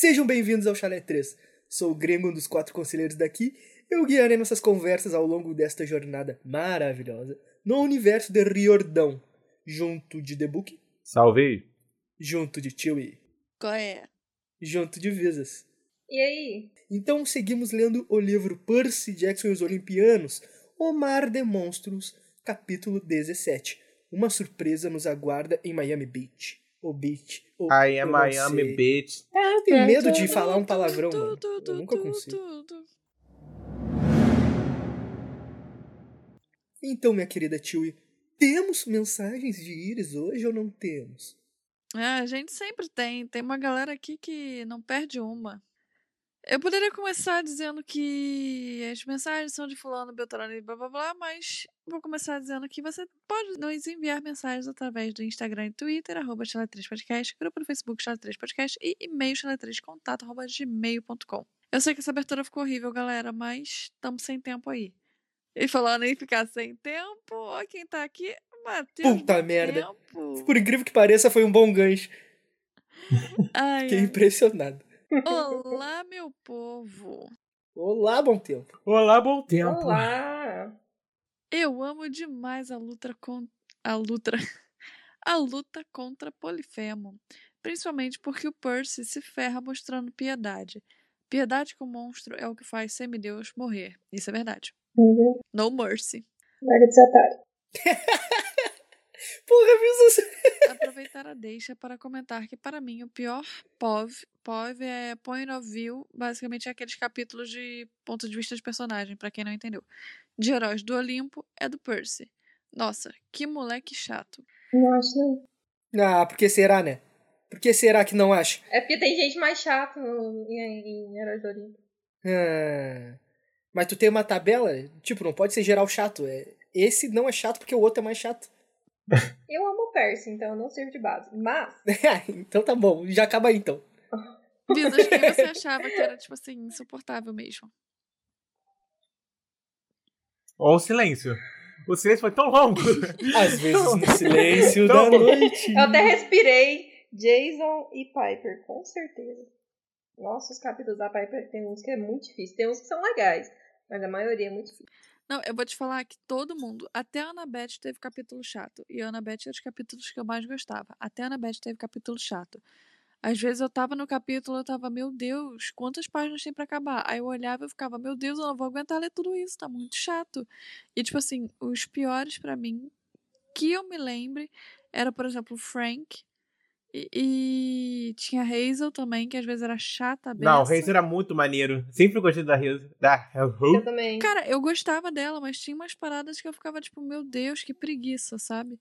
Sejam bem-vindos ao Chalé 3. Sou o Grêmio, um dos quatro conselheiros daqui. Eu guiarei nossas conversas ao longo desta jornada maravilhosa no universo de Riordão, junto de The Book, Salve! junto de Chewie, Qual é? junto de Visas. E aí? Então seguimos lendo o livro Percy Jackson e os Olimpianos, O Mar de Monstros, capítulo 17. Uma surpresa nos aguarda em Miami Beach. O Beach. O, I am não Miami. Bitch. É, eu tenho medo de falar um palavrão, mano. Eu nunca consigo. Então, minha querida Chewie, temos mensagens de Iris hoje ou não temos? Ah, a gente sempre tem. Tem uma galera aqui que não perde uma. Eu poderia começar dizendo que as mensagens são de fulano, beltrano e blá blá blá, mas vou começar dizendo que você pode nos enviar mensagens através do Instagram e Twitter, arroba chala3podcast, grupo no Facebook chala3podcast e e-mail chala3contato, arroba gmail.com. Eu sei que essa abertura ficou horrível, galera, mas estamos sem tempo aí. E falando em ficar sem tempo, ó quem tá aqui, Matheus. Puta merda. Tempo. Por incrível que pareça, foi um bom gancho. Ai, Fiquei ai. impressionado. Olá, meu povo. Olá, bom tempo. Olá, bom tempo. Olá! Eu amo demais a luta com a luta a luta contra Polifemo, principalmente porque o Percy se ferra mostrando piedade. Piedade com o monstro é o que faz semideus morrer. Isso é verdade. Uhum. No mercy. Larga de ser otário. Porra, Visas. Aproveitar a deixa para comentar que para mim o pior POV, POV é Point of View, basicamente é aqueles capítulos de ponto de vista de personagem, para quem não entendeu. De Heróis do Olimpo é do Percy. Nossa, que moleque chato. Não acho não. Ah, por que será, né? Por que será que não acha? É porque tem gente mais chata no- em, em Heróis do Olimpo. Ah, mas tu tem uma tabela? Tipo, não pode ser geral chato. É, esse não é chato porque o outro é mais chato. Eu amo o Percy, então eu não sirvo de base. Mas, então tá bom, já acaba aí então. Visas, quem você achava que era, tipo assim, insuportável mesmo? Ou o silêncio. O silêncio foi tão longo. Às vezes no silêncio da noite. eu até respirei Jason e Piper, com certeza. Nossa, os capítulos da Piper tem uns que é muito difícil. Tem uns que são legais, mas a maioria é muito difícil. Não, eu vou te falar que todo mundo, até a Annabeth teve capítulo chato. E a Annabeth era os capítulos que eu mais gostava. Até a Annabeth teve capítulo chato. Às vezes eu tava no capítulo, eu tava, meu Deus, quantas páginas tem pra acabar? Aí eu olhava e ficava, meu Deus, eu não vou aguentar ler tudo isso, tá muito chato. E tipo assim, os piores pra mim, que eu me lembre, era, por exemplo, Frank. E, e tinha a Hazel também, que às vezes era chata. Não, o beça. Reis era muito maneiro. Sempre gostei da Reis. Da Eu também. Cara, eu gostava dela, mas tinha umas paradas que eu ficava tipo, meu Deus, que preguiça, sabe?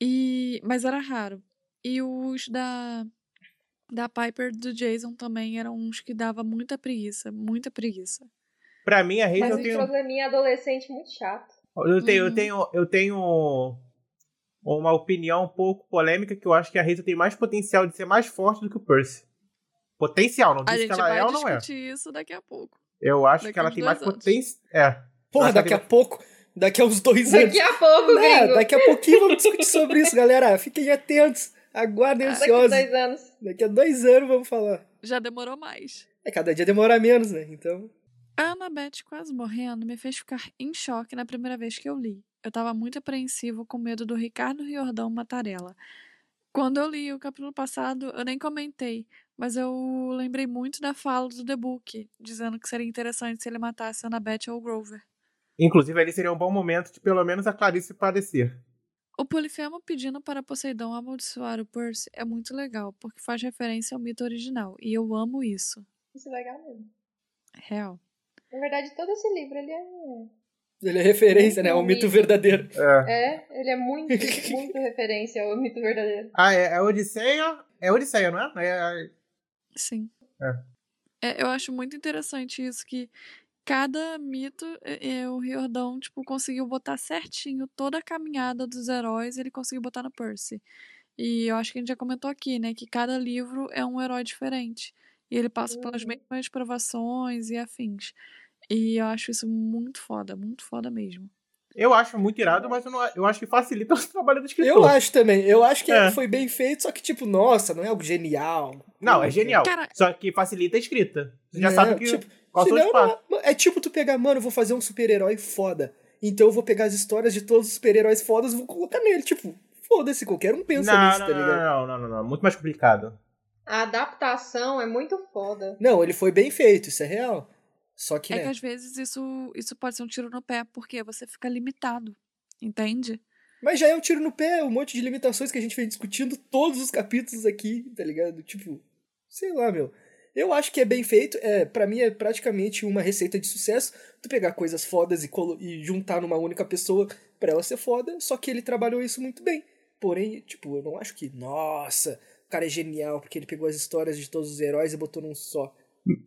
E mas era raro. E os da da Piper do Jason também eram uns que dava muita preguiça, muita preguiça. Pra mim, a Reis Mas eu um tenho. probleminha adolescente muito chato. Eu tenho, eu Uhum. tenho, eu tenho uma opinião um pouco polêmica que eu acho que a Reis tem mais potencial de ser mais forte do que o Percy. Potencial, não A disse gente que ela vai é ou não é. discutir isso daqui a pouco. Eu acho daqui que ela tem mais potencial. É. Porra, daqui a pouco, daqui a uns dois anos. Daqui a pouco, É, gringo. daqui a pouquinho vamos discutir sobre isso, galera. Fiquem atentos. Aguardem Ah, Daqui a ansiosos. dois anos. Daqui a dois anos vamos falar. Já demorou mais. É, cada dia demora menos, né? Então. A Annabeth quase morrendo me fez ficar em choque na primeira vez que eu li. Eu tava muito apreensivo com medo do Ricardo Riordão matar ela. Quando eu li o capítulo passado, eu nem comentei, mas eu lembrei muito da fala do The Book, dizendo que seria interessante se ele matasse a Annabeth ou o Grover. Inclusive, ali seria um bom momento de pelo menos a Clarice padecer. O Polifemo pedindo para Poseidon amaldiçoar o Percy é muito legal, porque faz referência ao mito original, e eu amo isso. Isso é legal mesmo. Real. Na verdade, todo esse livro, ele é... Ele é referência, né? É um mito verdadeiro. É. É, ele é muito, muito referência ao mito verdadeiro. Ah, é, é Odisseia? É Odisseia, não é? é? Sim. É. É, eu acho muito interessante isso, que cada mito, é, é, o Riordão, tipo, conseguiu botar certinho toda a caminhada dos heróis, ele conseguiu botar no Percy. E eu acho que a gente já comentou aqui, né, que cada livro é um herói diferente. E ele passa pelas Uhum. mesmas provações e afins. E eu acho isso muito foda, muito foda mesmo. Eu acho muito irado, mas eu, não, eu acho que facilita o trabalho do escritor. Eu acho também. Eu acho que É. foi bem feito, só que, tipo, nossa, não é algo genial. Não, é genial. Cara- Só que facilita a escrita. Você já Não, sabe que, tipo, qual Senão, não- é tipo tu pegar, mano, eu vou fazer um super-herói foda. Então eu vou pegar as histórias de todos os super-heróis fodas e vou colocar nele. Tipo, foda-se, qualquer um pensa Não, nisso, não, tá não, ligado? não, não, não, não. Muito mais complicado. A adaptação é muito foda. Não, ele foi bem feito, isso é real. Só que, É né? que às vezes isso, isso pode ser um tiro no pé, porque você fica limitado. Entende? Mas já é um tiro no pé, um monte de limitações que a gente vem discutindo todos os capítulos aqui, tá ligado? Tipo, sei lá, meu. Eu acho que é bem feito, é, para mim é praticamente uma receita de sucesso, tu pegar coisas fodas e, colo- e juntar numa única pessoa pra ela ser foda, só que ele trabalhou isso muito bem. Porém, tipo, eu não acho que, nossa, o cara é genial porque ele pegou as histórias de todos os heróis e botou num só.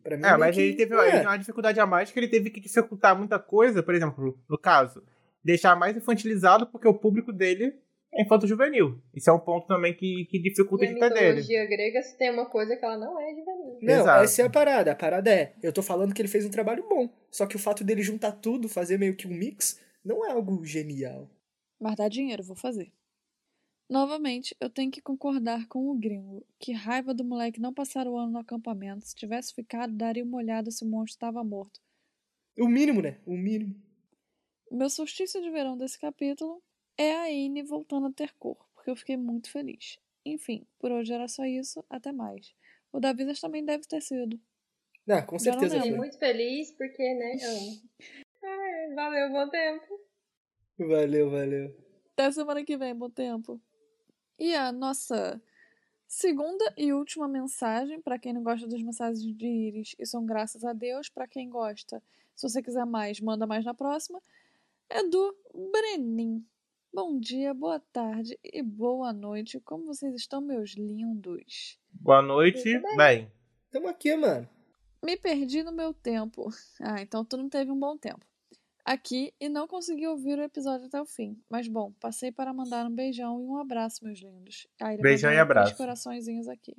Pra mim, É, meio mas que- ele teve é. ele tem uma dificuldade a mais que ele teve que dificultar muita coisa, por exemplo, no caso, deixar mais infantilizado porque o público dele é infanto-juvenil. Isso é um ponto também que, que dificulta E a a editar dele. mitologia grega, se tem uma coisa que ela não é juvenil. Não, Exato. essa é a parada. A parada é, eu tô falando que ele fez um trabalho bom. Só que o fato dele juntar tudo, fazer meio que um mix, não é algo genial. Mas dá dinheiro, vou fazer. Novamente, eu tenho que concordar com o gringo. Que raiva do moleque não passar o ano no acampamento. Se tivesse ficado, daria uma olhada se o monstro estava morto. O mínimo, né? O mínimo. Meu solstício de verão desse capítulo é a Ine voltando a ter cor, porque eu fiquei muito feliz. Enfim, por hoje era só isso, até mais. O da Visas também deve ter sido. Ah, com certeza lembro. Fiquei foi. muito feliz porque, né, amo. Ai, valeu, bom tempo. Valeu, valeu. Até semana que vem, bom tempo. E a nossa segunda e última mensagem, para quem não gosta das mensagens de Iris, e são graças a Deus. Para quem gosta, se você quiser mais, manda mais na próxima. É do Brenin. Bom dia, boa tarde e boa noite. Como vocês estão, meus lindos? Boa noite. Bem. Bem, Tamo aqui, mano. Me perdi no meu tempo. Ah, então tu não teve um bom tempo. Aqui e não consegui ouvir o episódio até o fim. Mas bom, passei para mandar um beijão e um abraço, meus lindos. Ele Beijão e abraço. coraçõezinhos aqui.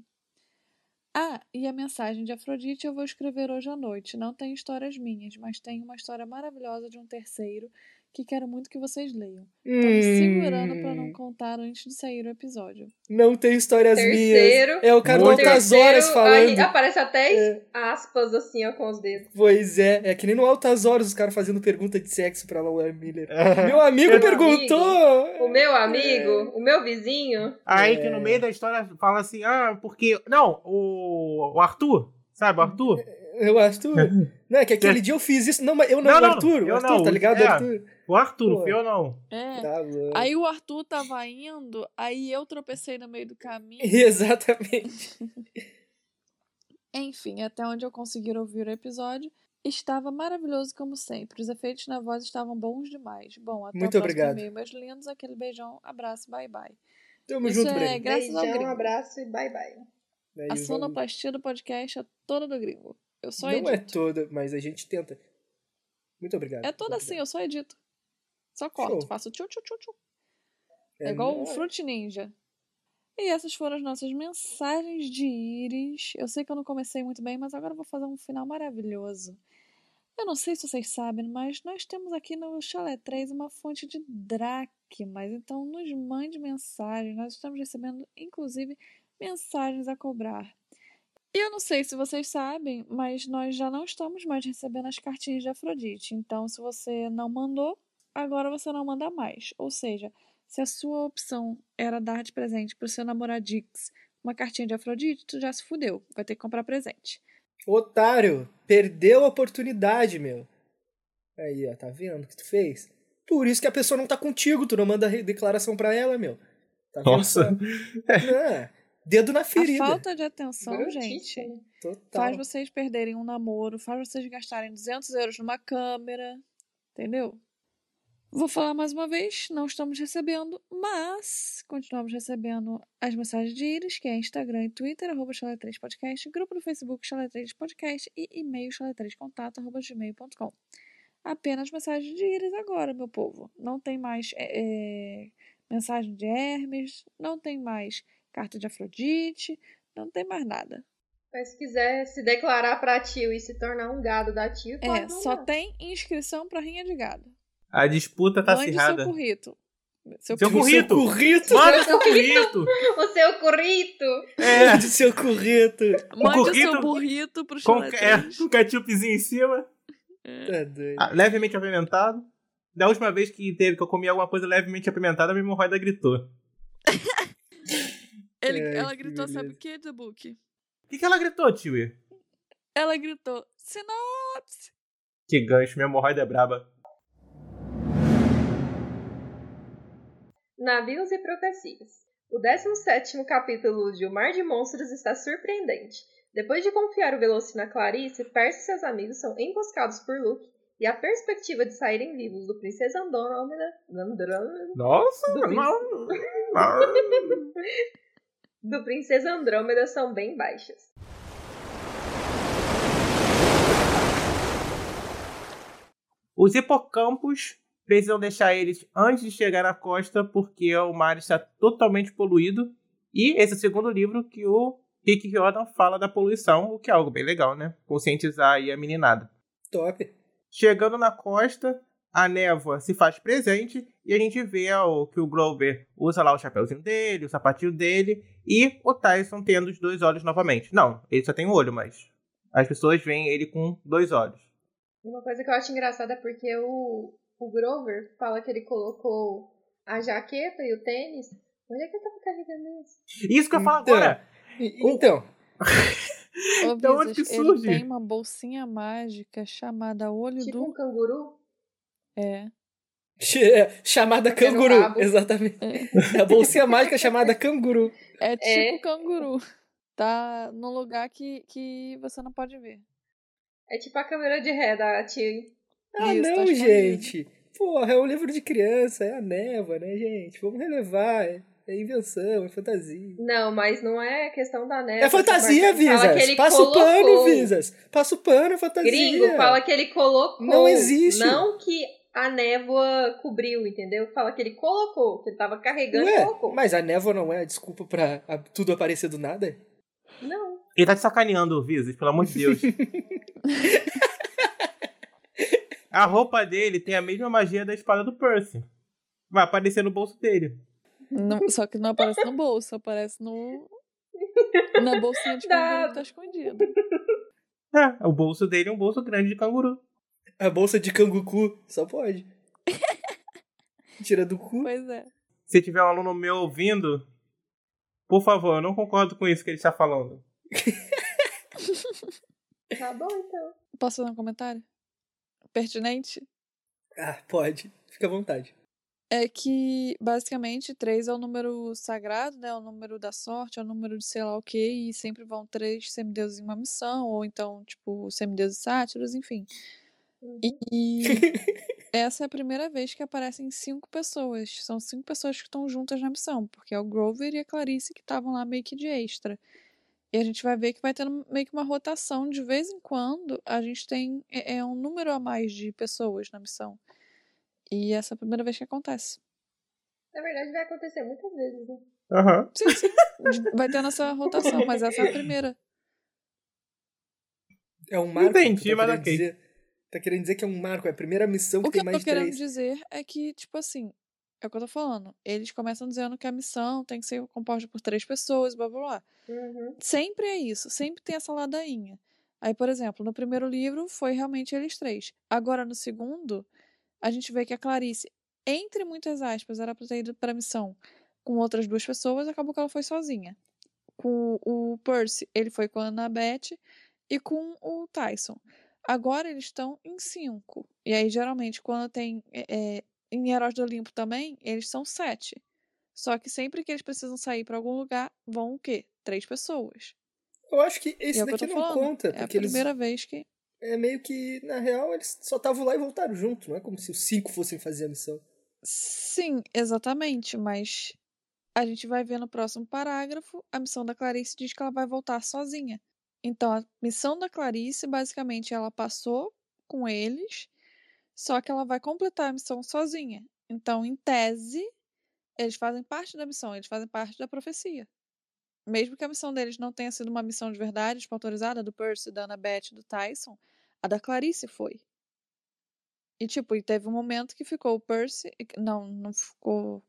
Ah, e a mensagem de Afrodite eu vou escrever hoje à noite. Não tem histórias minhas, mas tem uma história maravilhosa de um terceiro que quero muito que vocês leiam. Tô me segurando para não Hum, contar antes de sair o episódio. Não tem histórias Terceiro. minhas. É o cara. Altas Horas Terceiro, aí falando. aparece até É, aspas assim, ó, com os dedos. pois é, é que nem no Altas Horas os caras fazendo pergunta de sexo pra Laura Miller. É. Meu amigo Meu perguntou! O meu amigo, o meu vizinho. aí É. que no meio da história fala assim, ah, porque... Não, o, o Arthur, sabe o Arthur? Eu, Arthur. Não, é que aquele dia eu fiz isso. Não, mas eu não, Não, o não, Arthur. o eu Arthur, não, tá ligado? é. Arthur. O Arthur, não Pô. eu não. É. Tá bom. Aí o Arthur tava indo, aí eu tropecei no meio do caminho. Exatamente. Enfim, até onde eu conseguir ouvir o episódio, estava maravilhoso como sempre. Os efeitos na voz estavam bons demais. Bom, até Muito o próximo obrigado. e-mail, meus lindos. Aquele beijão, abraço, bye bye. Tamo Isso junto, é Breno. graças ao Beijão, gringo. abraço e bye bye. Aí, A vamos- sonoplastia do podcast é toda do gringo. Eu só Não é edito. toda, mas a gente tenta. Muito obrigado. É, toda assim, eu só edito. Só corto, Show. faço tchu tchu tchu tchu. É É igual o. Fruit Ninja. E essas foram as nossas mensagens de íris. Eu sei que eu não comecei muito bem, mas agora eu vou fazer um final maravilhoso. Eu não sei se vocês sabem, mas nós temos aqui no Chalé 3 uma fonte de dracmas. Então nos mande mensagem. Nós estamos recebendo, inclusive, mensagens a cobrar. E eu não sei se vocês sabem, mas nós já não estamos mais recebendo as cartinhas de Afrodite. Então, se você não mandou, agora você não manda mais. Ou seja, se a sua opção era dar de presente pro seu namoradix uma cartinha de Afrodite, tu já se fudeu. Vai ter que comprar presente. Otário, perdeu a oportunidade, meu. Aí, ó, tá vendo o que tu fez? Por isso que a pessoa não tá contigo, tu não manda declaração pra ela, meu. Tá Nossa. só? Dedo na A ferida. falta de atenção, gente. Total. faz vocês perderem um namoro, faz vocês gastarem 200 euros numa câmera, entendeu? Vou falar mais uma vez, não estamos recebendo, mas continuamos recebendo as mensagens de íris, que é Instagram e Twitter, arroba chalé3podcast, grupo do Facebook chalé3podcast e e-mail chalé3contato, arroba gmail.com. Apenas mensagens de íris agora, meu povo. Não tem mais é, é, mensagem de Hermes, não tem mais carta de Afrodite, não tem mais nada. Mas se quiser se declarar pra tio e se tornar um gado da tio, É, só tem inscrição pra rinha de gado. A disputa tá Mande acirrada. seu currito. Seu, Seu currito. currito. Seu currito! Manda seu currito! O seu currito! É, Mande seu currito! Mande o currito seu burrito pro com, é, 3. com ketchupzinho em cima. Tá doido. Ah, levemente apimentado. Da última vez que teve que eu comi alguma coisa levemente apimentada, a minha hemorroida gritou. Ele, Ai, ela gritou, sabe o que, The Book? O que, que ela gritou, tio? Ela gritou, sinopse! Que gancho, minha hemorroida é braba. Navios e Profecias. O 17 capítulo de O Mar de Monstros está surpreendente. Depois de confiar o Veloci na Clarice, Percy e seus amigos são emboscados por Luke, e a perspectiva de saírem vivos do Princesa Andrômeda, Andrômeda Nossa, Do não. não. do Princesa Andrômeda são bem baixas. Os hipocampos precisam deixar eles antes de chegar na costa porque o mar está totalmente poluído. E esse é o segundo livro que o Rick Riordan fala da poluição, o que é algo bem legal, né? Conscientizar aí a meninada. Top. Chegando na costa, a névoa se faz presente e a gente vê ó, que o Grover usa lá o chapéuzinho dele, o sapatinho dele e o Tyson tendo os dois olhos novamente. Não, ele só tem um olho, mas as pessoas veem ele com dois olhos. Uma coisa que eu acho engraçada é porque o, o Grover fala que ele colocou a jaqueta e o tênis. Onde é que ele tava carregando isso? Isso que eu falo Então. agora! Então, Da onde que ele surge? tem uma bolsinha mágica chamada Olho Tipo do... um canguru? É. ch- chamada Era o canguru. Exatamente. É a bolsinha mágica chamada canguru. É tipo É. canguru. Tá num lugar que, que você não pode ver. É tipo a câmera de ré da tia. Ah, Isso, tá não, escondido. gente. Porra, é um livro de criança, é a névoa, né, gente? Vamos relevar. É, é invenção, é fantasia. Não, mas não é questão da neve. É fantasia, Fala que Visas. Passa o pano, colocou. Visas. Passa o pano, é fantasia. Gringo fala que ele colocou. Não existe. Não que a névoa cobriu, entendeu? Fala que ele colocou, que ele tava carregando e Ué, colocou. mas a névoa não é a desculpa pra tudo aparecer do nada? Não. Ele tá te sacaneando, Visas, pelo amor de Deus. a roupa dele tem a mesma magia da espada do Percy. Vai aparecer no bolso dele. Não- só que não aparece no bolso, aparece no. Na bolsinha de canguru que tá escondida. É, o bolso dele é um bolso grande de canguru. A bolsa de cangucu só pode. Tira do cu. Pois é. Se tiver um aluno meu ouvindo, por favor, eu não concordo com isso que ele está falando. Tá bom, então. Posso fazer um comentário? Pertinente? Ah, pode. Fica à vontade. É que, basicamente, três é o número sagrado, né? É o número da sorte, é o número de sei lá o quê, e sempre vão três semideuses em uma missão, ou então, tipo, semideuses sátiros, enfim. E essa é a primeira vez que aparecem cinco pessoas. São cinco pessoas que estão juntas na missão, porque é o Grover e a Clarice que estavam lá meio que de extra. E a gente vai ver que vai tendo meio que uma rotação. De vez em quando, a gente tem é, é um número a mais de pessoas na missão. E essa é a primeira vez que acontece. Na verdade, vai acontecer muitas vezes, né? Aham. Sim, sim. Vai tendo essa rotação, mas essa é a primeira. É um marco. Entendi, mas ok. dizer, Tá querendo dizer que é um marco, é a primeira missão que O que tem eu mais tô de querendo três. dizer é que, tipo assim, é o que eu tô falando. Eles começam dizendo que a missão tem que ser composta por três pessoas, blá blá blá. Uhum. Sempre é isso, sempre tem essa ladainha. Aí, por exemplo, no primeiro livro foi realmente eles três. Agora, no segundo, a gente vê que a Clarice, entre muitas aspas, era pra ter ido pra missão com outras duas pessoas, acabou que ela foi sozinha. Com o Percy, ele foi com a Annabeth e com o Tyson. Agora eles estão em cinco. E aí, geralmente, quando tem. é, é, em Heróis do Olimpo também, eles são sete. Só que sempre que eles precisam sair pra algum lugar, vão o quê? Três pessoas. Eu acho que E esse é que daqui tô não falando. conta, É a porque eles primeira vez que. é meio que, na real, eles só estavam lá e voltaram junto, não é como se os cinco fossem fazer a missão. Sim, exatamente, mas a gente vai ver no próximo parágrafo, a missão da Clarice diz que ela vai voltar sozinha. Então, a missão da Clarice, basicamente, ela passou com eles, só que ela vai completar a missão sozinha. Então, em tese, eles fazem parte da missão, eles fazem parte da profecia. Mesmo que a missão deles não tenha sido uma missão de verdade, autorizada, do Percy, da Annabeth, do Tyson, a da Clarice foi. E, tipo, e teve um momento que ficou o Percy. Não, não ficou.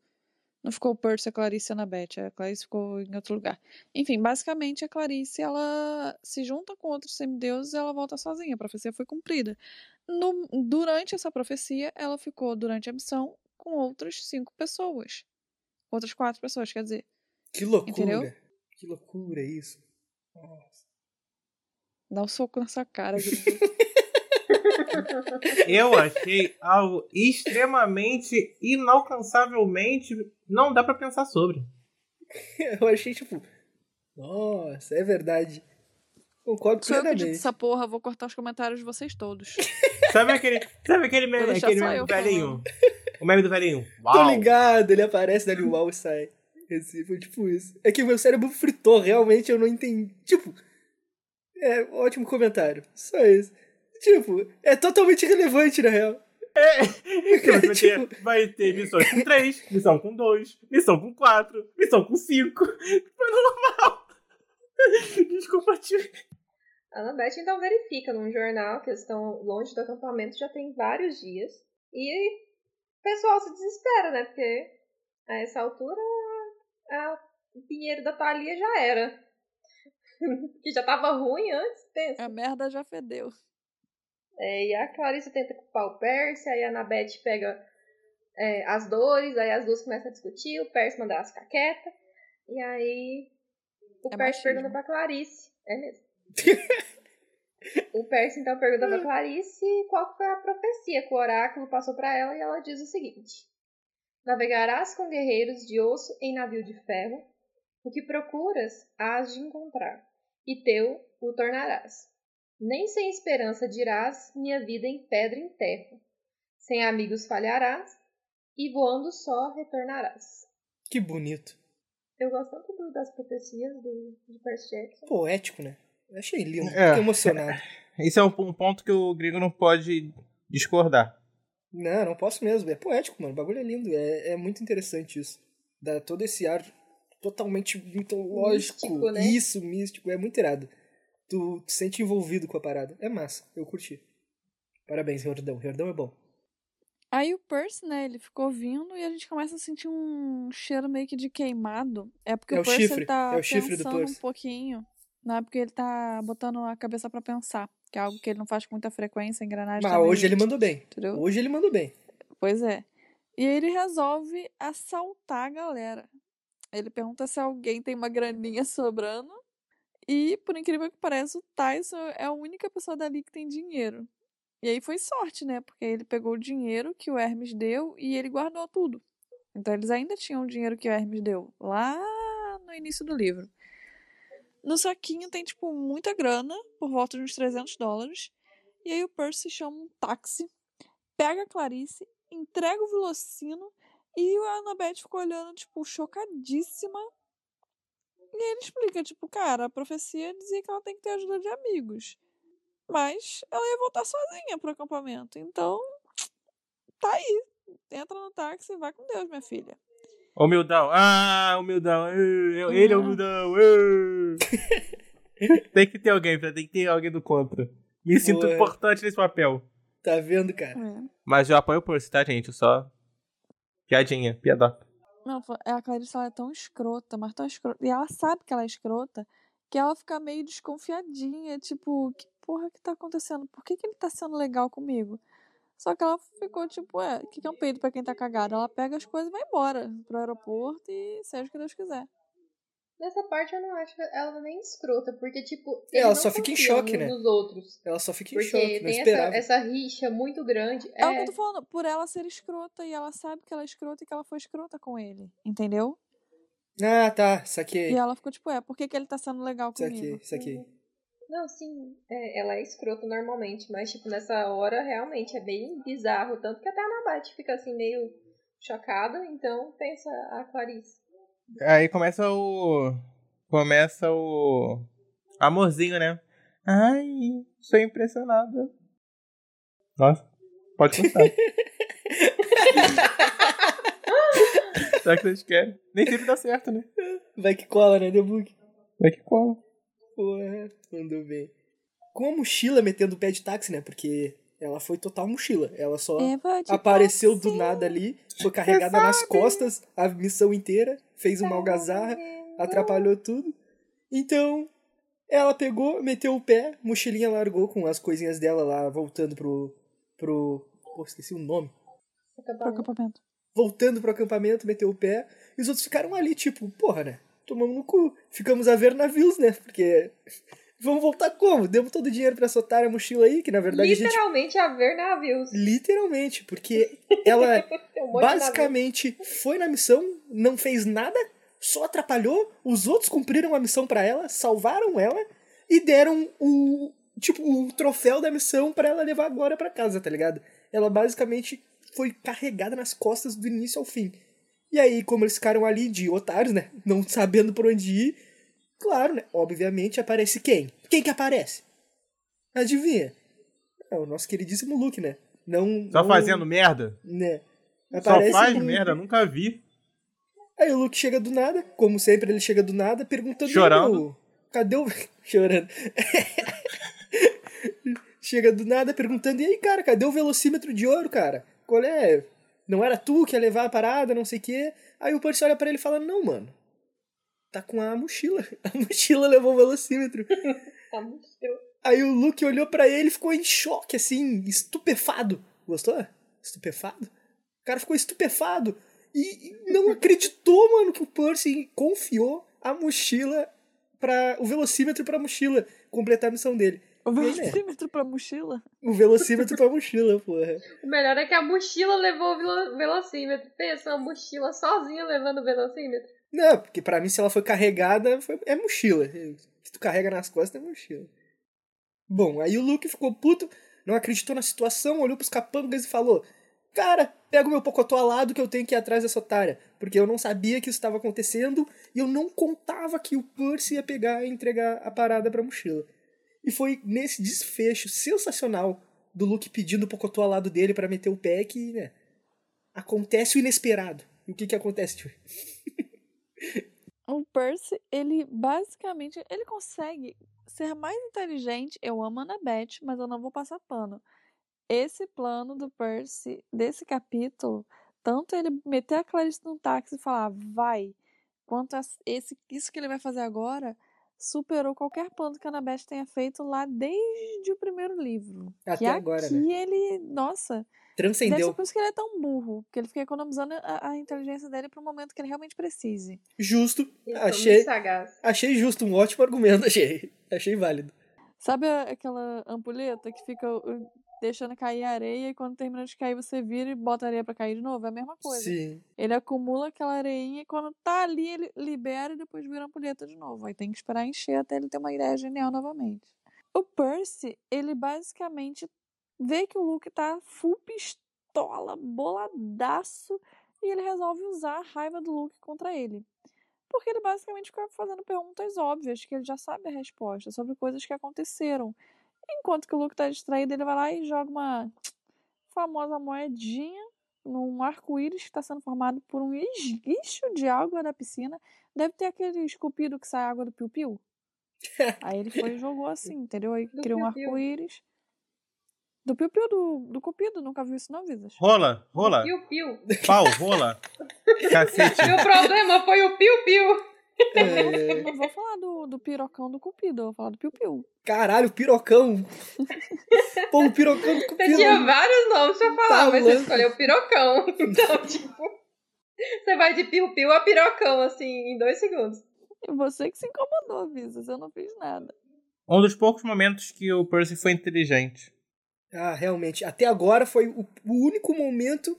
Não ficou o Percy, a Clarice e a Annabeth. A Clarice ficou em outro lugar. Enfim, basicamente a Clarice, ela se junta com outros semideuses e ela volta sozinha. A profecia foi cumprida. No, durante essa profecia, ela ficou, durante a missão, com outras cinco pessoas. Outras quatro pessoas, quer dizer. Que loucura. Entendeu? Que loucura isso. Nossa. Dá um soco na sua cara. Eu achei algo extremamente inalcançavelmente. Não dá pra pensar sobre. Eu achei, tipo. Nossa, é verdade. Concordo Sou eu que dito essa porra, vou cortar os comentários de vocês todos. Sabe aquele, sabe aquele meme, aquele meme velhinho? O meme do velhinho. Tô Uau! ligado, ele aparece dali, uau, e sai. Esse foi tipo isso. É que o meu cérebro fritou, realmente eu não entendi. Tipo, é ótimo comentário. Só isso. Tipo, é totalmente irrelevante, na real. Então, vai, Tipo- ter, vai ter missões com 3, missão com 2, missão com 4, missão com 5. Foi normal. Desculpa, tio. A Annabeth então verifica num jornal que eles estão longe do acampamento já tem vários dias. E o pessoal se desespera, né? Porque a essa altura a- o pinheiro da Thalia já era. que já tava ruim antes, pensa. A merda já fedeu. É, e a Clarice tenta culpar o Percy, aí a Annabeth pega é, as dores, aí as duas começam a discutir, o Percy manda elas ficar quieta, e aí o É Percy machismo. pergunta pra Clarice. É mesmo. o Percy então pergunta pra Clarice qual foi a profecia que o oráculo passou pra ela, e ela diz o seguinte: Navegarás com guerreiros de osso em navio de ferro, o que procuras hás de encontrar, e teu o tornarás. Nem sem esperança dirás minha vida em pedra enterro. Sem amigos falharás, e voando só retornarás. Que bonito. Eu gosto tanto das profecias do, de Percy Jackson. Poético, né? Eu achei lindo. É. Fiquei emocionado. Esse é um, um ponto que o Grigo não pode discordar. Não, não posso mesmo. É poético, mano. O bagulho é lindo. É, é muito interessante isso. Dá todo esse ar totalmente mitológico. Místico, né? Isso, místico. É muito irado. Tu te sente envolvido com a parada. É massa. Eu curti. Parabéns, Riordão. Riordão é bom. Aí o Percy, né, ele ficou vindo e a gente começa a sentir um cheiro meio que de queimado. É porque É o o Percy chifre, tá é o chifre do pensando Percy. um pouquinho. Não é porque ele tá botando a cabeça pra pensar, que é algo que ele não faz com muita frequência, engrenagem Mas também, hoje ele mandou bem. entendeu? Hoje ele mandou bem. Pois é. E aí ele resolve assaltar a galera. Ele pergunta se alguém tem uma graninha sobrando. E, por incrível que pareça, o Tyson é a única pessoa dali que tem dinheiro. E aí foi sorte, né? Porque ele pegou o dinheiro que o Hermes deu e ele guardou tudo. Então eles ainda tinham o dinheiro que o Hermes deu lá no início do livro. No saquinho tem, tipo, muita grana, por volta de uns 300 dólares. E aí o Percy chama um táxi, pega a Clarice, entrega o Velocino e a Annabeth ficou olhando, tipo, chocadíssima. E aí ele explica, tipo, cara, a profecia dizia que ela tem que ter ajuda de amigos. Mas ela ia voltar sozinha pro acampamento. Então, tá aí. Entra no táxi e vai com Deus, minha filha. Humildão. Ah, humildão. Eh, eu- Ele é Ah. humildão. eh. tem que ter alguém, tem que ter alguém do contra. Me sinto Boa. importante nesse papel. Tá vendo, cara? É. Mas eu apoio o Percy, tá, gente? Eu Só. Piadinha, piadoca. Não, a Clarice ela é tão escrota, mas tão escrota. E ela sabe que ela é escrota, que ela fica meio desconfiadinha, tipo, que porra que tá acontecendo? Por que, que ele tá sendo legal comigo? Só que ela ficou tipo, é, o que, que é um peido pra quem tá cagado? Ela pega as coisas e vai embora pro aeroporto e seja o que Deus quiser. Nessa parte eu não acho ela nem escrota, porque, tipo, Ela eles só fica em choque, né? outros. Ela só fica em Porque choque, não tem essa, esperava. essa rixa muito grande. É o que É, eu tô falando, por ela ser escrota e ela sabe que ela é escrota e que ela foi escrota com ele, entendeu? Ah, tá. Saquei. E ela ficou tipo, é, por que, que ele tá sendo legal Saquei, comigo? saquei. Não, sim, é, ela é escrota normalmente, mas, tipo, nessa hora realmente é bem bizarro. Tanto que até a Nabate fica assim, meio chocada. Então, pensa a Clarice. Aí começa o. Começa o. Amorzinho, né? Ai, sou impressionada. Nossa, pode contar. Será que vocês querem? Nem sempre dá certo, né? Vai que cola, né, Book? Vai que cola. Porra, mandou bem. Com a mochila metendo o pé de táxi, né? Porque Ela foi total mochila. Ela só de apareceu do nada ali, foi carregada nas costas a missão inteira, fez uma algazarra, atrapalhou tudo. Então, ela pegou, meteu o pé, mochilinha largou com as coisinhas dela lá, voltando pro. pro. Pô, esqueci o nome. Pro acampamento. Voltando pro acampamento, meteu o pé. E os outros ficaram ali, tipo, porra, né? Tomamos no cu. Ficamos a ver navios, né? Porque. Vamos voltar como? Demos todo o dinheiro pra essa otária mochila aí, que na verdade a gente. Literalmente a ver navios. Literalmente, porque ela um basicamente foi na missão, não fez nada, só atrapalhou, os outros cumpriram a missão pra ela, salvaram ela e deram o tipo o troféu da missão pra ela levar agora pra casa, tá ligado? Ela basicamente foi carregada nas costas do início ao fim. E aí, como eles ficaram ali de otários, né, não sabendo por onde ir, claro, né, obviamente aparece quem? Quem que aparece? Adivinha? É o nosso queridíssimo Luke, né? Não, Só não- fazendo merda? né? Só Aparece faz o Luke. merda, nunca vi. Aí o Luke chega do nada, como sempre ele chega do nada, perguntando... Chorando. "Ô, Cadê o... Chorando. chega do nada perguntando, e aí, cara, cadê o velocímetro de ouro, cara? Qual é? Não era tu que ia levar a parada, não sei o quê? Aí o Percy olha pra ele e fala, não, mano. Tá com a mochila. A mochila levou o velocímetro. Muito estranho. Aí o Luke olhou pra ele e ficou em choque, assim, estupefado. Gostou? Estupefado? O cara ficou estupefado. E e não acreditou, mano, que o Percy confiou a mochila para o velocímetro pra mochila completar a missão dele. O né? velocímetro pra mochila? O velocímetro pra mochila, porra. O melhor é que a mochila levou o velo- velocímetro. Pensa, uma mochila sozinha levando o velocímetro. Não, porque pra mim, se ela foi carregada, foi- é mochila. Se tu carrega nas costas, é mochila. Bom, aí o Luke ficou puto, não acreditou na situação, olhou pros capangas e falou: Cara, pega o meu pocotó alado que eu tenho que ir atrás dessa otária. Porque eu não sabia que isso estava acontecendo e eu não contava que o Percy ia pegar e entregar a parada pra mochila. E foi nesse desfecho sensacional do Luke pedindo o pocotó alado dele pra meter o pé que, né? Acontece o inesperado. E o que que acontece, tio? O Percy, ele basicamente, ele consegue ser mais inteligente. Eu amo a Annabeth, mas eu não vou passar pano. Esse plano do Percy, desse capítulo, tanto ele meter a Clarice num táxi e falar, vai, quanto a esse, isso que ele vai fazer agora, superou qualquer plano que a Annabeth tenha feito lá desde o primeiro livro. Até que agora, aqui né? ele, nossa, Deve ser Transcendeu. por isso que ele é tão burro. Porque ele fica economizando a, a inteligência dele pro momento que ele realmente precise. Justo. Achei, achei justo, um ótimo argumento, achei. Achei válido. Sabe aquela ampulheta que fica deixando cair a areia e quando termina de cair você vira e bota a areia pra cair de novo? É a mesma coisa. Sim. Ele acumula aquela areinha e quando tá ali ele libera e depois vira ampulheta de novo. Aí tem que esperar encher até ele ter uma ideia genial novamente. O Percy, ele basicamente vê que o Luke tá full pistola, boladaço, e ele resolve usar a raiva do Luke contra ele. Porque ele basicamente fica fazendo perguntas óbvias, que ele já sabe a resposta, sobre coisas que aconteceram. Enquanto que o Luke tá distraído, ele vai lá e joga uma famosa moedinha num arco-íris que está sendo formado por um esguicho de água da piscina. Deve ter aquele esculpido que sai água do piu-piu. Aí ele foi e jogou assim, entendeu? Aí Do criou um arco-íris. Do piu-piu do, do cupido, nunca viu isso não, Visas? Rola, rola. Piu-piu. Pau, rola. Cacete. E o problema foi o piu-piu. É, Eu não vou falar do, do pirocão do cupido, eu vou falar do piu-piu. caralho, pirocão. Pô, o pirocão do Você cupido. tinha vários nomes pra falar, Tá mas você louco. escolheu pirocão. Então, tipo, você vai de piu-piu a pirocão, assim, em dois segundos. E você que se incomodou, Visas, eu não fiz nada. Um dos poucos momentos que o Percy foi inteligente. Ah, realmente. Até agora foi o, o único momento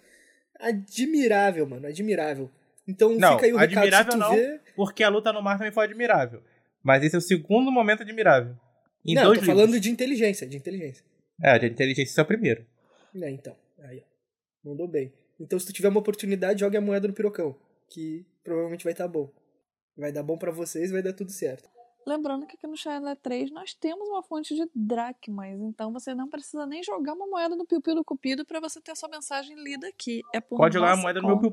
admirável, mano. Admirável. Então Não, fica aí o recado. Se admirável tu não. vê... Porque a luta no mar também foi admirável. Mas esse é o segundo momento admirável. Em Não, eu dois tô livros. falando de inteligência, de inteligência. É, de inteligência é o primeiro. É, então. Aí, ó. Mandou bem. Então, se tu tiver uma oportunidade, jogue a moeda no pirocão. Que provavelmente vai estar bom. Vai dar bom pra vocês, vai dar tudo certo. Lembrando que aqui no Shadowland 3 nós temos uma fonte de dracmas, então você não precisa nem jogar uma moeda no piu-piu do cupido pra você ter a sua mensagem lida aqui. É por Pode jogar a moeda no meu conta.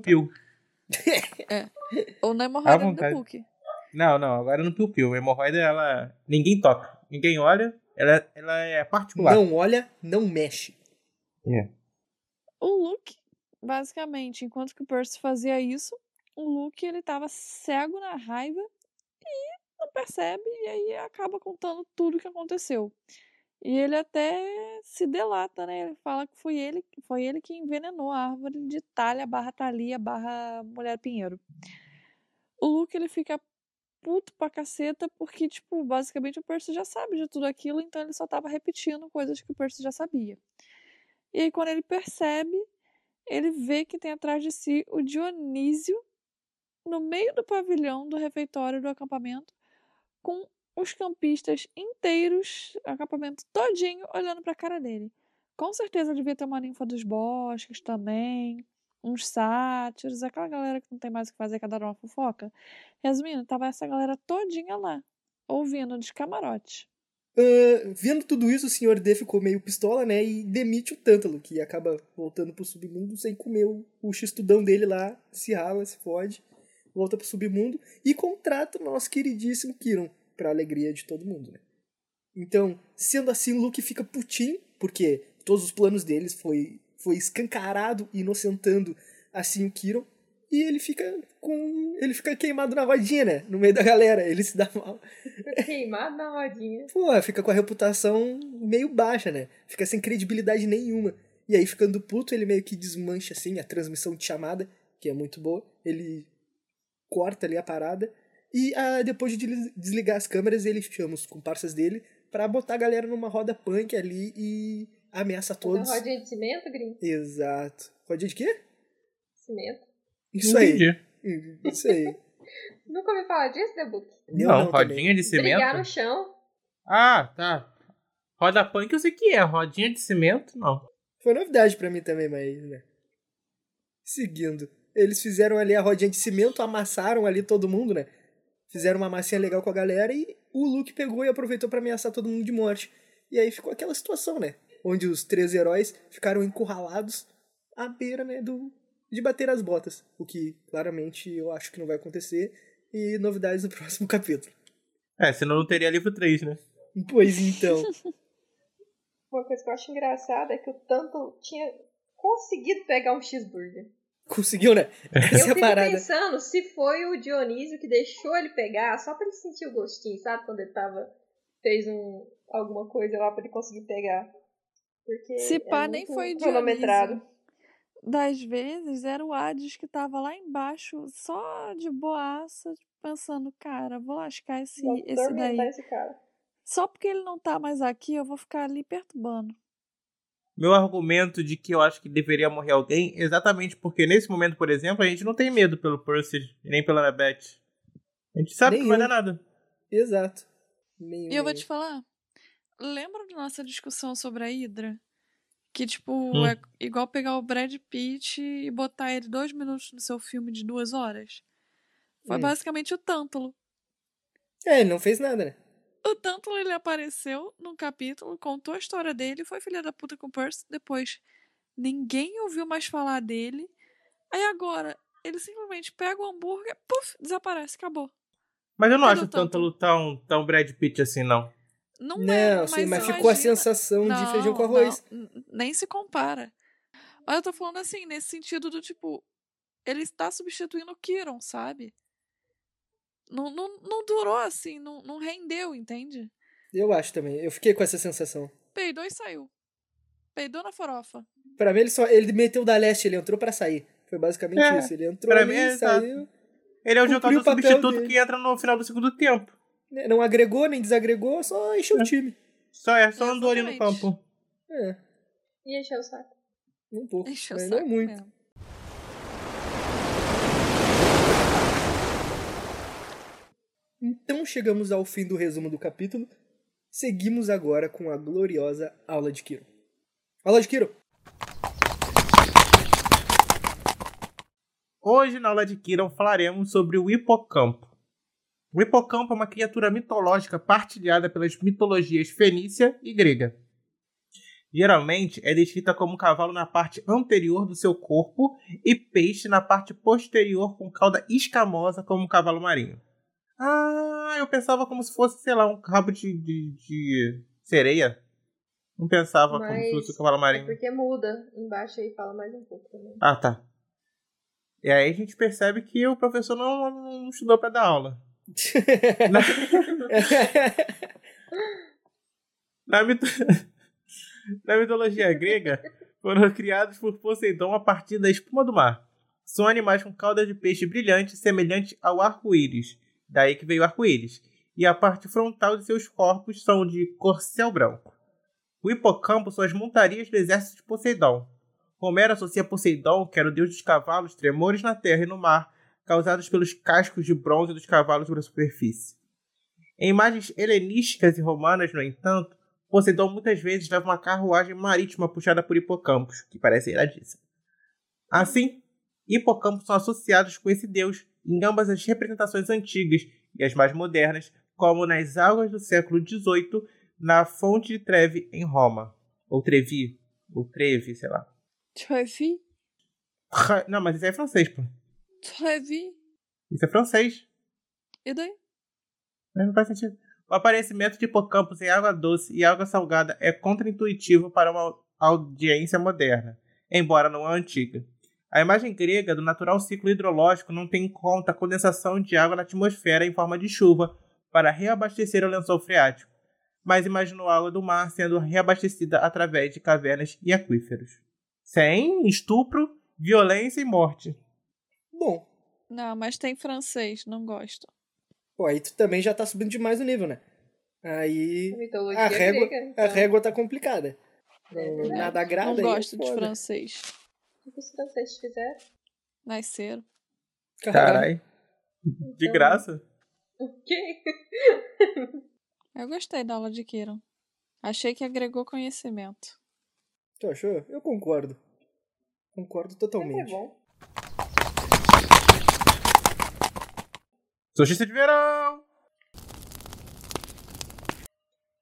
Piu-piu. Ou na hemorroida do book. Não, não, agora no piu-piu. A hemorroida, ela. Ninguém toca. Ninguém olha. Ela, ela é particular. Não olha, não mexe. É. O Luke, basicamente, enquanto que o Percy fazia isso, o Luke ele tava cego na raiva e não percebe e aí acaba contando tudo o que aconteceu. E ele até se delata, né? Ele fala que foi ele, foi ele que envenenou a árvore de Talha barra Thalia barra Mulher Pinheiro. O Luke ele fica puto pra caceta porque, tipo, basicamente o Percy já sabe de tudo aquilo, então ele só tava repetindo coisas que o Percy já sabia. E aí quando ele percebe, ele vê que tem atrás de si o Dionísio no meio do pavilhão do refeitório do acampamento com os campistas inteiros, acampamento todinho, olhando pra cara dele. Com certeza devia ter uma ninfa dos bosques também, uns sátiros, aquela galera que não tem mais o que fazer que adora uma fofoca. Resumindo, tava essa galera todinha lá, ouvindo de camarote. Uh, vendo tudo isso, o Sr. D ficou meio pistola, né? E demite o Tântalo, que acaba voltando pro submundo sem comer o, o x-tudão dele lá, se rala, se fode, volta pro submundo e contrata o nosso queridíssimo Kiron, pra alegria de todo mundo, né? Então, sendo assim, o Luke fica putinho, porque todos os planos deles foi, foi escancarado, inocentando assim o Kiron, e ele fica com. ele fica queimado na rodinha, né? No meio da galera, ele se dá mal. Queimado na rodinha. Pô, fica com a reputação meio baixa, né? Fica sem credibilidade nenhuma. E aí, ficando puto, ele meio que desmancha, assim, a transmissão de chamada, que é muito boa. Ele corta ali a parada. E ah, depois de desligar as câmeras, ele chama os comparsas dele para botar a galera numa roda punk ali e ameaça todos. Uma rodinha de cimento, Grim? Exato. Rodinha de quê? Cimento. Isso aí. Isso aí. Nunca ouvi falar disso, The Book? Eu não, não rodinha também. de cimento. Brigar no chão. Ah, tá. Roda punk eu sei que é, rodinha de cimento, não. Foi novidade para mim também, mas, né. Seguindo. Eles fizeram ali a rodinha de cimento, amassaram ali todo mundo, né? Fizeram uma massinha legal com a galera e o Luke pegou e aproveitou para ameaçar todo mundo de morte. E aí ficou aquela situação, né? Onde os três heróis ficaram encurralados à beira, né, do, de bater as botas, o que claramente eu acho que não vai acontecer, e novidades no próximo capítulo. É, senão não teria livro 3, né? Pois então. Uma coisa que eu acho engraçada é que o Tanto tinha conseguido pegar um cheeseburger. Conseguiu, né? Essa eu é fico pensando se foi o Dionísio que deixou ele pegar, só pra ele sentir o gostinho, sabe? Quando ele tava. fez um, alguma coisa lá pra ele conseguir pegar. Porque. Se pá, é nem foi cronometrado. Dionísio das vezes era o Hades que tava lá embaixo, só de boaça, pensando, cara, vou lascar esse, vou esse daí. Esse cara. Só porque ele não tá mais aqui, eu vou ficar ali perturbando. Meu argumento de que eu acho que deveria morrer alguém, exatamente porque nesse momento, por exemplo, a gente não tem medo pelo Percy nem pela Annabeth. A gente sabe Nenhum. que vai dar nada. Exato. Nenhum, e eu vou te falar, lembra da nossa discussão sobre a Hydra? Que, tipo, hum. é igual pegar o Brad Pitt e botar ele dois minutos no seu filme de duas horas. Foi hum. basicamente o Tântalo. É, ele não fez nada, né? O Tântalo, ele apareceu num capítulo, contou a história dele e foi filha da puta com o Percy depois. Ninguém ouviu mais falar dele. Aí agora, ele simplesmente pega o hambúrguer, puf, desaparece, acabou. Mas eu não Cadê acho o Tântalo tão, tão Brad Pitt assim, não. Não, não é, mas, sim, mas ficou imagina... a sensação não, de feijão com arroz. Não, nem se compara. Mas eu tô falando assim, nesse sentido do tipo, ele está substituindo o Kiron, sabe? Não, não, não durou assim, não, não rendeu, entende? Eu acho também. Eu fiquei com essa sensação. Peidou e saiu. Peidou na farofa. Pra mim, ele só. Ele meteu da leste, ele entrou para sair. Foi basicamente é, isso. Ele entrou ali, mim, é saiu. Ele é o jogador substituto dele. que entra no final do segundo tempo. Né, não agregou, nem desagregou, só encheu é. o time. Só é, só andou ali no campo. É. E encheu o saco. Um pouco, encheu mas não é muito. Mesmo. Então chegamos ao fim do resumo do capítulo. Seguimos agora com a gloriosa aula de Kiro. Aula de Kiro! Hoje na aula de Kiron falaremos sobre o hipocampo. O hipocampo é uma criatura mitológica partilhada pelas mitologias fenícia e grega. Geralmente é descrita como um cavalo na parte anterior do seu corpo e peixe na parte posterior com cauda escamosa como um cavalo marinho. Ah, eu pensava como se fosse, sei lá, um rabo de, de, de sereia. Não pensava Mas como se fosse o cavalo É marinho. porque muda embaixo aí fala mais um pouco também. Ah, tá. E aí a gente percebe que o professor não, não estudou pra dar aula. Na, na mito- na mitologia grega, foram criados por Poseidon a partir da espuma do mar. São animais com cauda de peixe brilhante, semelhante ao arco-íris. Daí que veio o arco-íris. E a parte frontal de seus corpos são de corcel branco. O hipocampo são as montarias do exército de Poseidon. Homero associa Poseidon, que era o deus dos cavalos, tremores na terra e no mar, causados pelos cascos de bronze dos cavalos sobre a superfície. Em imagens helenísticas e romanas, no entanto, Poseidon muitas vezes leva uma carruagem marítima puxada por hipocampos, que parece iradíssimo. Assim, hipocampos são associados com esse deus em ambas as representações antigas e as mais modernas, como nas águas do século XVIII, na fonte de Trevi, em Roma. Ou Trevi, ou Trevi, sei lá. Trevi? Não, mas isso é francês, pô. Trevi? Isso é francês. E daí? Mas não faz sentido. O aparecimento de hipocampos em água doce e água salgada é contraintuitivo para uma audiência moderna, embora não antiga. A imagem grega do natural ciclo hidrológico não tem em conta a condensação de água na atmosfera em forma de chuva para reabastecer o lençol freático, mas imaginou a água do mar sendo reabastecida através de cavernas e aquíferos. Sem estupro, violência e morte. Bom, Não, mas tem francês, não gosto. pô, aí tu também já tá subindo demais o nível, né? Aí a régua, grega. a então. régua tá complicada. É verdade. Nada agrada não aí é gosto de foda. francês. O que os franceses fizeram? Nasceram. Caralho. De Então- graça? O quê? Eu gostei da aula de Kiron. Achei que agregou conhecimento. Tu achou? Eu concordo. Concordo Sempre é totalmente. bom. Solstício de verão!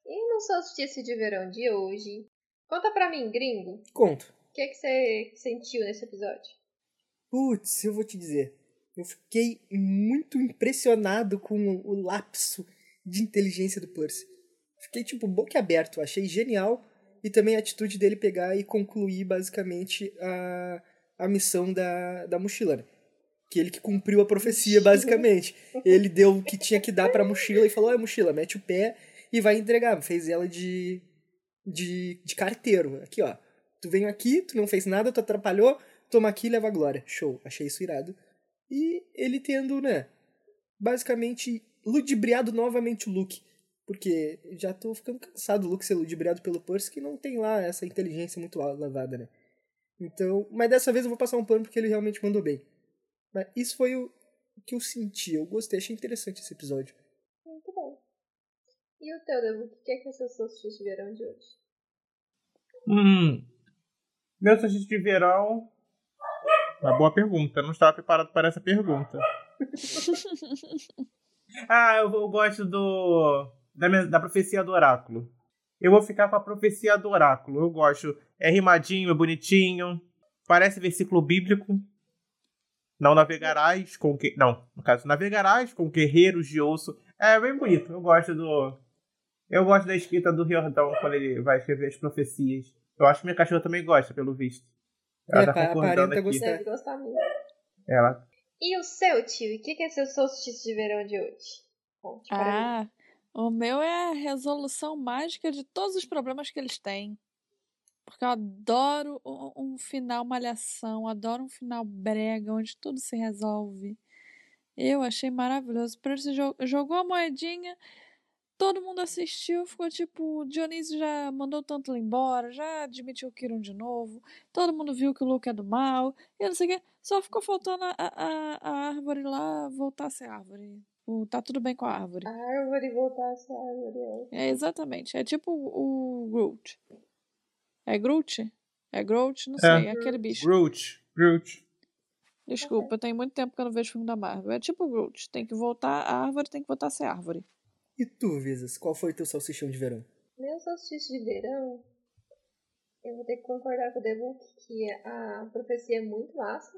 E no solstício de verão de hoje? Conta pra mim, gringo. Conto. O que, que você sentiu nesse episódio? Putz, eu vou te dizer. Eu fiquei muito impressionado com o lapso de inteligência do Percy. Fiquei, tipo, boquiaberto. Achei genial. E também a atitude dele pegar e concluir, basicamente, a, a missão da, da mochila, né? Que ele que cumpriu a profecia, basicamente. Ele deu o que tinha que dar pra mochila e falou, é mochila, mete o pé e vai entregar. Fez ela de, de, de carteiro. Aqui, ó. Tu veio aqui, tu não fez nada, tu atrapalhou, toma aqui e leva a glória. Show, achei isso irado. E ele tendo, né, basicamente ludibriado novamente o Luke. Porque já tô ficando cansado do Luke ser ludibriado pelo Percy, que não tem lá essa inteligência muito lavada, né? Então, mas dessa vez eu vou passar um plano porque ele realmente mandou bem. Mas isso foi o que eu senti, eu gostei, achei interessante esse episódio. Muito bom. E o teu? O que é que solstício de verão de hoje? Hum. Meu solstício de verão. Uma boa pergunta. Não estava preparado para essa pergunta. ah, eu, eu gosto do. Da, minha- da profecia do oráculo. Eu vou ficar com a profecia do oráculo. Eu gosto. É rimadinho, é bonitinho. Parece versículo bíblico. Não navegarás com que. Não, no caso, navegarás com guerreiros de osso. É bem bonito. Eu gosto do. Eu gosto da escrita do Riordão quando ele vai escrever as profecias. Eu acho que minha cachorra também gosta, pelo visto. Ela É, tá concordando aqui. gostar. Deve gostar muito. Ela. E o seu, tio? O que que é seu solstício de verão de hoje? Conte. Ah, o meu é a resolução mágica de todos os problemas que eles têm. Porque eu adoro um, um final malhação, adoro um final brega, onde tudo se resolve. Eu achei maravilhoso. Percy jo- jogou a moedinha, todo mundo assistiu, ficou tipo, Dionísio já mandou tanto ele embora, já admitiu o Kiron de novo, todo mundo viu que o Luke é do mal, e não sei o quê. Só ficou faltando a, a, a árvore lá voltar a ser árvore. O- Tá tudo bem com a árvore. A árvore voltar a ser árvore. É, exatamente. É tipo o, o Groot. É Groot? É Groot? Não sei. É aquele bicho. Groot. Groot. Desculpa, tem muito tempo que eu não vejo filme da Marvel. É tipo o Groot. Tem que voltar, a árvore tem que voltar a ser árvore. E tu, Visas, qual foi teu salsichão de verão? Meu solstício de verão, eu vou ter que concordar com o Debook que a profecia é muito massa.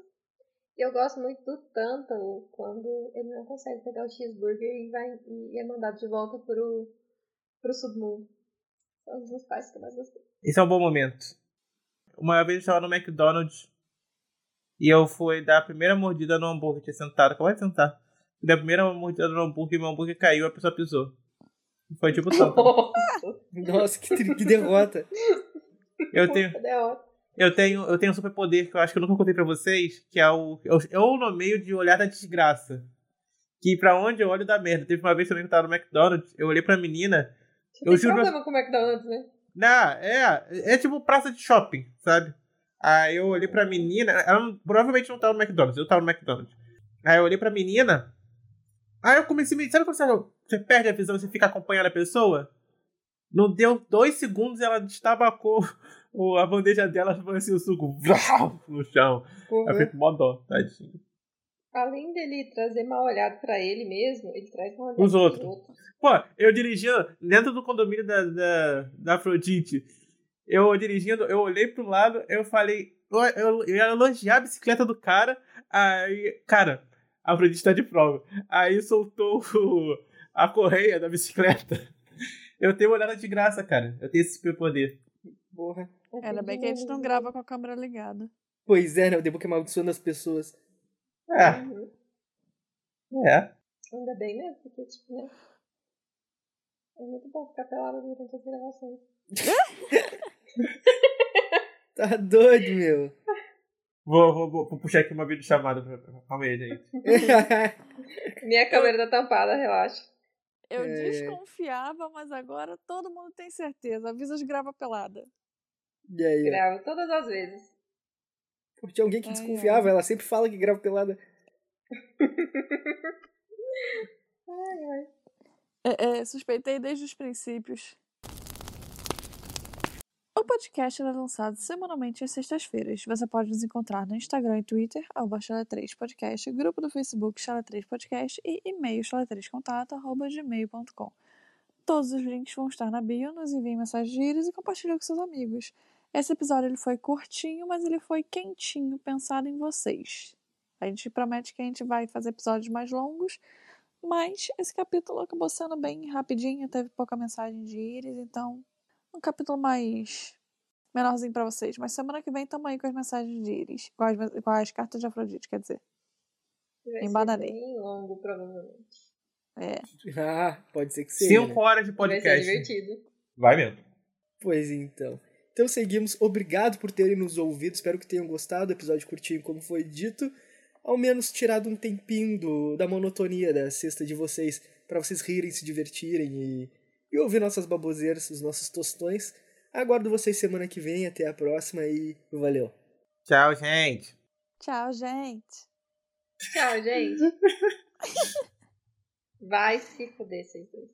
E eu gosto muito do Tântalo quando ele não consegue pegar o cheeseburger e, vai, e é mandado de volta pro, pro submundo. São os meus pais que eu mais gostei. Esse é um bom momento. Uma vez eu estava no McDonald's e eu fui dar a primeira mordida no hambúrguer, tinha sentado, acabou de sentar. Dei a primeira mordida no hambúrguer e meu hambúrguer caiu, a pessoa pisou. Foi tipo tanto. Nossa, que, tri- que derrota. Eu tenho, eu tenho, eu tenho um superpoder que eu acho que eu nunca contei pra vocês, que é o. Eu, eu nomeio de olhar da desgraça. Que pra onde eu olho dá merda. Teve uma vez também que eu tava no McDonald's, eu olhei pra menina. Você Eu tem juro- problema com o McDonald's, né? Não, é, é tipo praça de shopping, sabe? Aí eu olhei pra menina, ela provavelmente não tava no McDonald's, eu tava no McDonald's. Aí eu olhei pra menina, aí eu comecei. Sabe quando você, você perde a visão e você fica acompanhando a pessoa? Não deu dois segundos ela destabacou o- a bandeja dela, foi assim, o suco vrau, no chão. Aí eu mó dó, tadinho. Além dele trazer mal olhado pra ele mesmo, ele traz mal olhado Os outros. Pô, eu dirigindo dentro do condomínio da, da, da Afrodite. Eu dirigindo, eu olhei pro lado, eu falei. Eu, eu, eu ia elogiar a bicicleta do cara. Aí, cara, a Afrodite tá de prova. Aí soltou o- a correia da bicicleta. Eu tenho olhada de graça, cara. Eu tenho esse superpoder. Porra. Ainda bem que a gente não grava com a câmera ligada. Pois é, né? O The Book amaldiçoando as pessoas. É, Uhum. é. Ainda bem, né? Porque, tipo, né? É muito bom ficar pelado durante as gravações. Tá doido, meu. Vou, vou, vou, vou puxar aqui uma videochamada pra, pra, calma aí, gente. Minha câmera tá tampada, relaxa. Eu É. desconfiava, mas agora todo mundo tem certeza. Avisas grava pelada. e aí, ó. Gravo todas as vezes. Pô, tinha alguém que Ai, desconfiava, ela sempre fala que grava pelada. É, é, suspeitei desde os princípios. O podcast é lançado semanalmente às sextas-feiras. Você pode nos encontrar no Instagram e Twitter, arroba Chala3podcast, grupo do Facebook Chala3podcast e e-mail chala3contato.gmail.com. Todos os links vão estar na bio, nos enviem mensagens de íris e compartilhe com seus amigos. Esse episódio ele foi curtinho, mas ele foi quentinho, pensado em vocês. A gente promete que a gente vai fazer episódios mais longos, mas esse capítulo acabou sendo bem rapidinho, teve pouca mensagem de íris, então um capítulo mais menorzinho pra vocês. Mas semana que vem tamo aí com as mensagens de íris, com as, com as cartas de Afrodite, quer dizer. Vai ser Embananei. bem longo, provavelmente. É. Ah, pode ser que seja. Cinco né? horas de Vai ser podcast. divertido. Vai mesmo. Pois então. Então seguimos. Obrigado por terem nos ouvido. Espero que tenham gostado do episódio curtinho, como foi dito. Ao menos tirado um tempinho do, da monotonia da sexta de vocês, para vocês rirem, se divertirem e, e ouvir nossas baboseiras, os nossos tostões. Aguardo vocês semana que vem. Até a próxima e valeu. Tchau, gente. Tchau, gente. Tchau, gente. Vai se fuder, vocês dois.